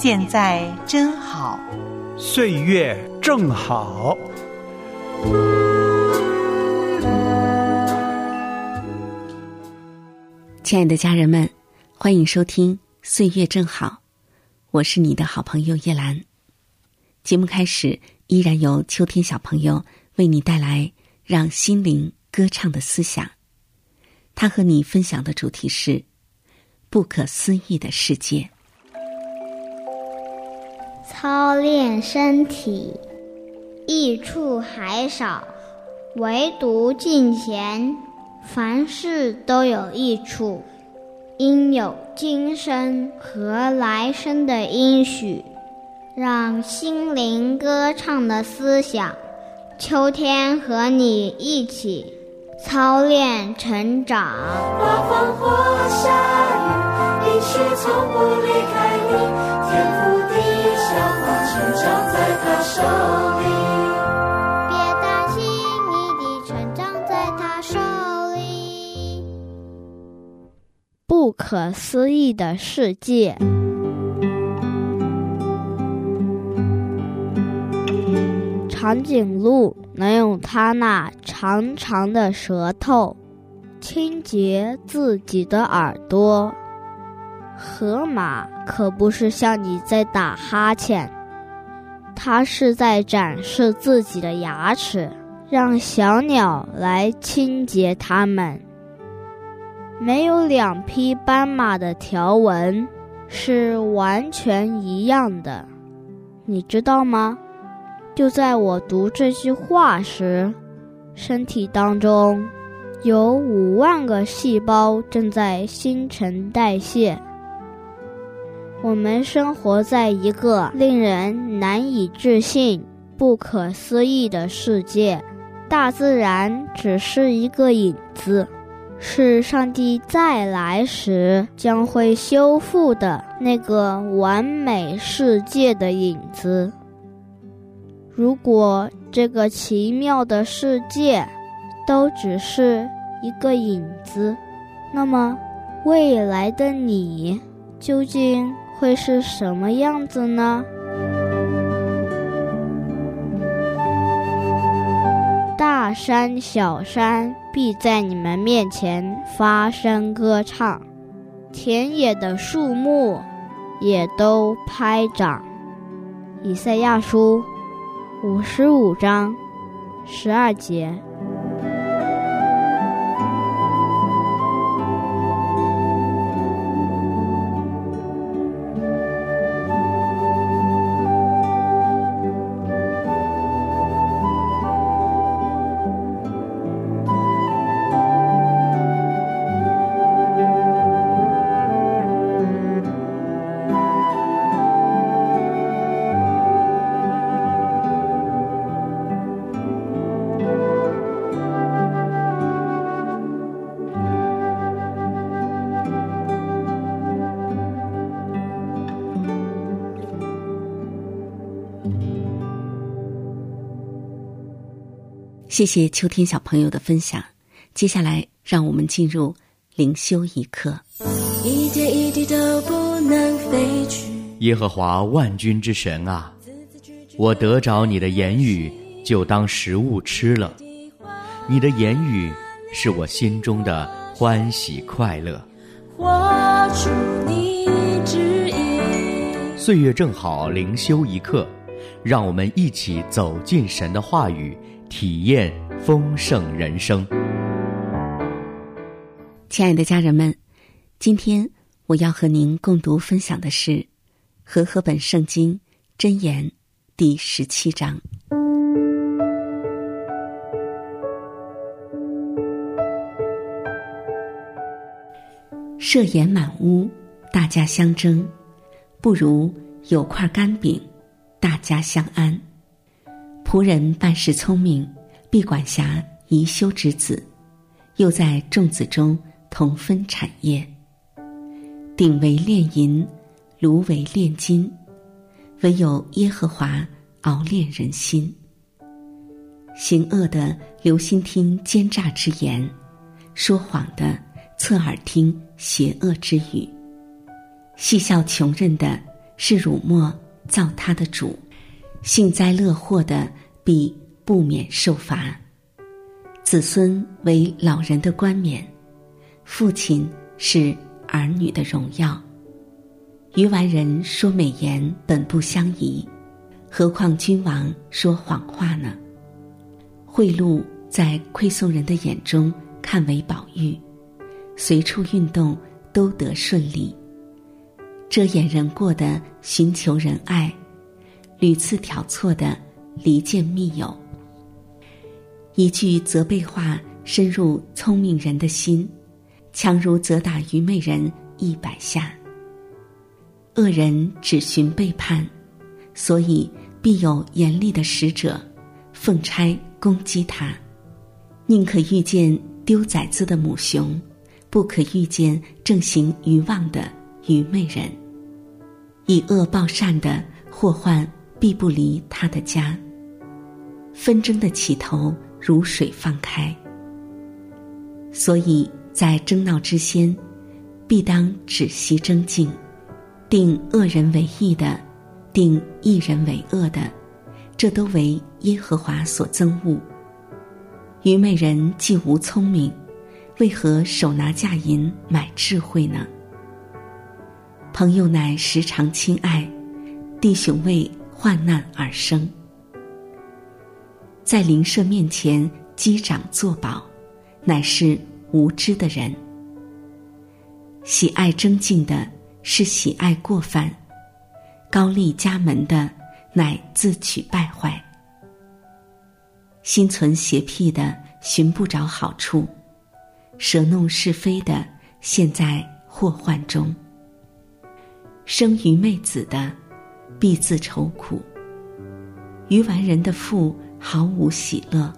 现在真好，岁月正好。亲爱的家人们，欢迎收听《岁月正好》，我是你的好朋友叶兰。节目开始，依然由秋天小朋友为你带来让心灵歌唱的思想。他和你分享的主题是“不可思议的世界”。操练身体。益处还少，唯独近前，凡事都有益处，应有今生和来生的应许，让心灵歌唱的思想，秋天和你一起操练成长。刮风或下雨，应许从不离开你，天赋地消化，成长在他手里。不可思议的世界。长颈鹿能用它那长长的舌头清洁自己的耳朵，河马可不是像你在打哈欠，它是在展示自己的牙齿，让小鸟来清洁它们。没有两匹斑马的条纹是完全一样的，你知道吗？就在我读这句话时，身体当中有五万个细胞正在新陈代谢。我们生活在一个令人难以置信、不可思议的世界，大自然只是一个影子。是上帝再来时将会修复的那个完美世界的影子。如果这个奇妙的世界都只是一个影子，那么未来的你究竟会是什么样子呢？大山小山必在你们面前发声歌唱，田野的树木也都拍掌。以赛亚书五十五章十二节。谢谢秋天小朋友的分享。接下来，让我们进入灵修一刻。一点一滴都不能飞去。耶和华万军之神啊，我得着你的言语，就当食物吃了。你的言语是我心中的欢喜快乐。画出你。岁月正好，灵修一刻，让我们一起走进神的话语。体验丰盛人生，亲爱的家人们，今天我要和您共读分享的是《和合本圣经箴言》第十七章。设宴满屋，大家相争，不如有块干饼，大家相安。仆人办事聪明，必管辖宜修之子，又在众子中同分产业。鼎为炼银，炉为炼金，唯有耶和华熬炼人心。行恶的留心听奸诈之言，说谎的侧耳听邪恶之语。戏笑穷人的是辱没造他的主。幸灾乐祸的必不免受罚，子孙为老人的冠冕，父亲是儿女的荣耀。愚顽人说美言本不相宜，何况君王说谎话呢？贿赂在馈送人的眼中看为宝玉，随处运动都得顺利。遮掩人过的寻求仁爱。屡次挑错的离间密友，一句责备话深入聪明人的心，强如责打愚昧人一百下。恶人只寻背叛，所以必有严厉的使者奉差攻击他。宁可遇见丢崽子的母熊，不可遇见正行愚妄的愚昧人。以恶报善的祸患。必不离他的家。纷争的起头如水放开，所以在争闹之先，必当止息争竞，定恶人为义的，定义人为恶的，这都为耶和华所憎恶。愚昧人既无聪明，为何手拿价银买智慧呢？朋友乃时常亲爱，弟兄为。患难而生，在邻舍面前击掌作保，乃是无知的人。喜爱争竞的是喜爱过犯，高丽家门的乃自取败坏。心存邪僻的寻不着好处，舌弄是非的陷在祸患中。生于妹子的。必自愁苦。愚顽人的腹毫无喜乐，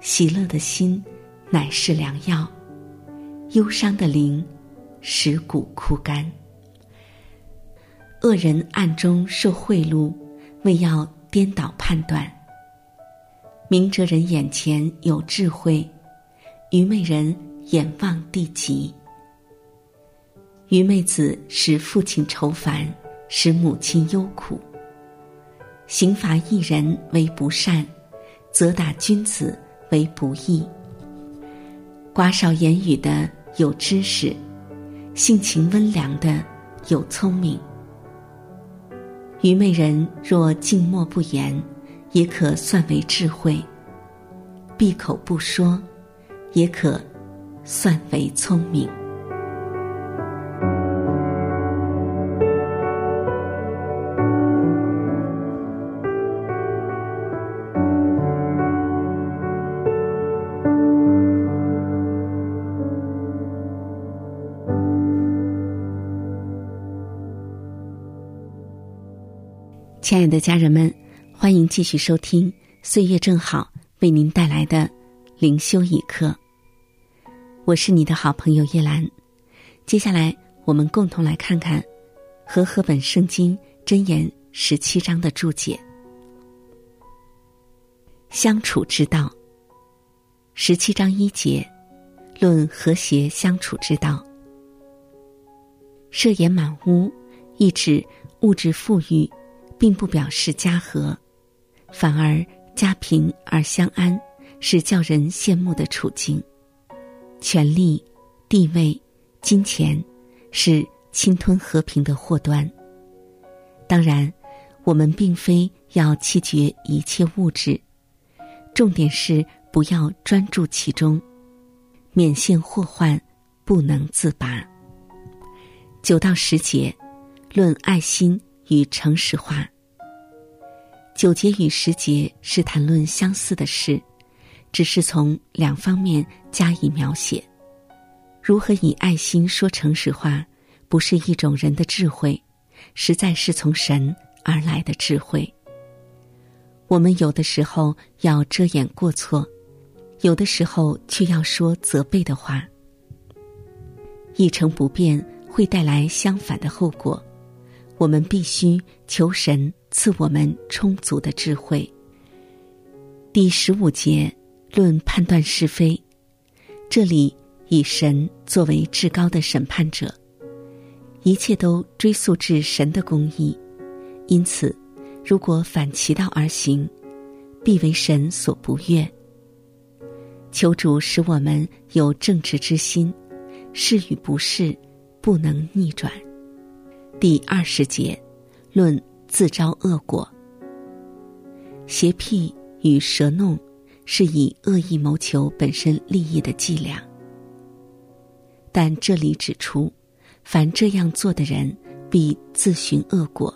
喜乐的心乃是良药，忧伤的灵使骨枯干。恶人暗中受贿赂，为要颠倒判断；明哲人眼前有智慧，愚昧人眼望地极。愚昧子使父亲愁烦。使母亲忧苦，刑罚一人为不善，责打君子为不义。寡少言语的有知识，性情温良的有聪明。愚昧人若静默不言，也可算为智慧；闭口不说，也可算为聪明。亲爱的家人们，欢迎继续收听《岁月正好》为您带来的灵修一课。我是你的好朋友叶兰。接下来，我们共同来看看和合本圣经箴言十七章的注解。相处之道，十七章一节，论和谐相处之道。设言满屋，意指物质富裕。并不表示家和，反而家贫而相安，是叫人羡慕的处境。权力、地位、金钱，是侵吞和平的祸端。当然，我们并非要弃绝一切物质，重点是不要专注其中，免陷祸患，不能自拔。九到十节，论爱心。与诚实话。九节与十节是谈论相似的事，只是从两方面加以描写。如何以爱心说诚实话，不是一种人的智慧，实在是从神而来的智慧。我们有的时候要遮掩过错，有的时候却要说责备的话。一成不变会带来相反的后果，我们必须求神赐我们充足的智慧。第十五节论判断是非，这里以神作为至高的审判者，一切都追溯至神的公义，因此，如果反其道而行，必为神所不悦。求主使我们有正直之心。是与不是，不能逆转。第二十节，论自招恶果。邪僻与蛇弄，是以恶意谋求本身利益的伎俩。但这里指出，凡这样做的人，必自寻恶果，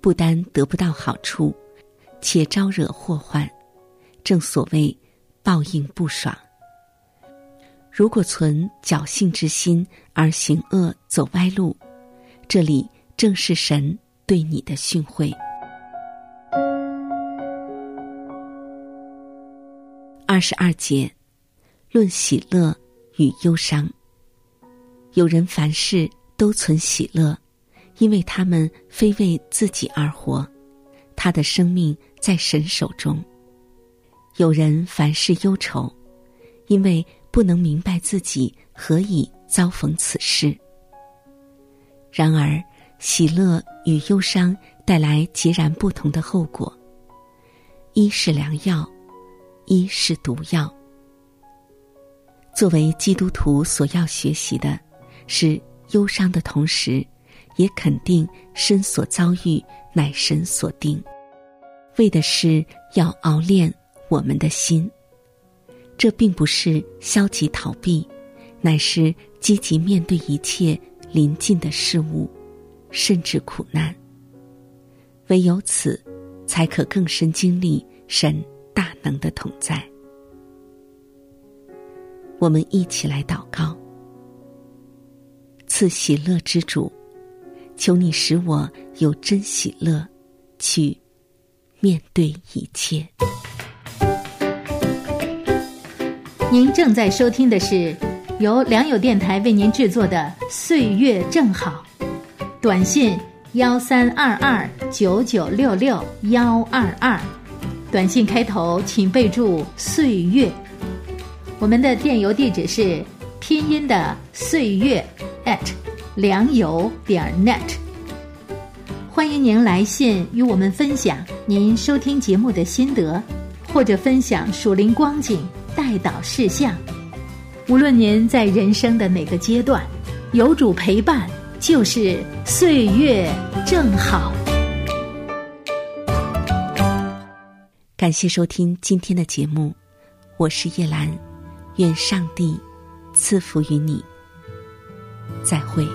不单得不到好处，且招惹祸患。正所谓，报应不爽。如果存侥幸之心而行恶走歪路，这里正是神对你的训诲。二十二节，论喜乐与忧伤。有人凡事都存喜乐，因为他们非为自己而活，他的生命在神手中。有人凡事忧愁，因为。不能明白自己何以遭逢此事。然而，喜乐与忧伤带来截然不同的后果。一是良药，一是毒药。作为基督徒所要学习的，是忧伤的同时，也肯定身所遭遇乃神所定，为的是要熬炼我们的心。这并不是消极逃避，乃是积极面对一切临近的事物，甚至苦难。唯有此，才可更深经历神大能的同在。我们一起来祷告：赐喜乐之主，求你使我有真喜乐，去面对一切。您正在收听的是由良友电台为您制作的《岁月正好》，短信幺三二二九九六六幺二二，短信开头请备注“岁月”。我们的电邮地址是拼音的“岁月 ”at 良友点 net。欢迎您来信与我们分享您收听节目的心得，或者分享属灵光景。带导事项，无论您在人生的哪个阶段，有主陪伴就是岁月正好。感谢收听今天的节目，我是叶兰，愿上帝赐福于你，再会。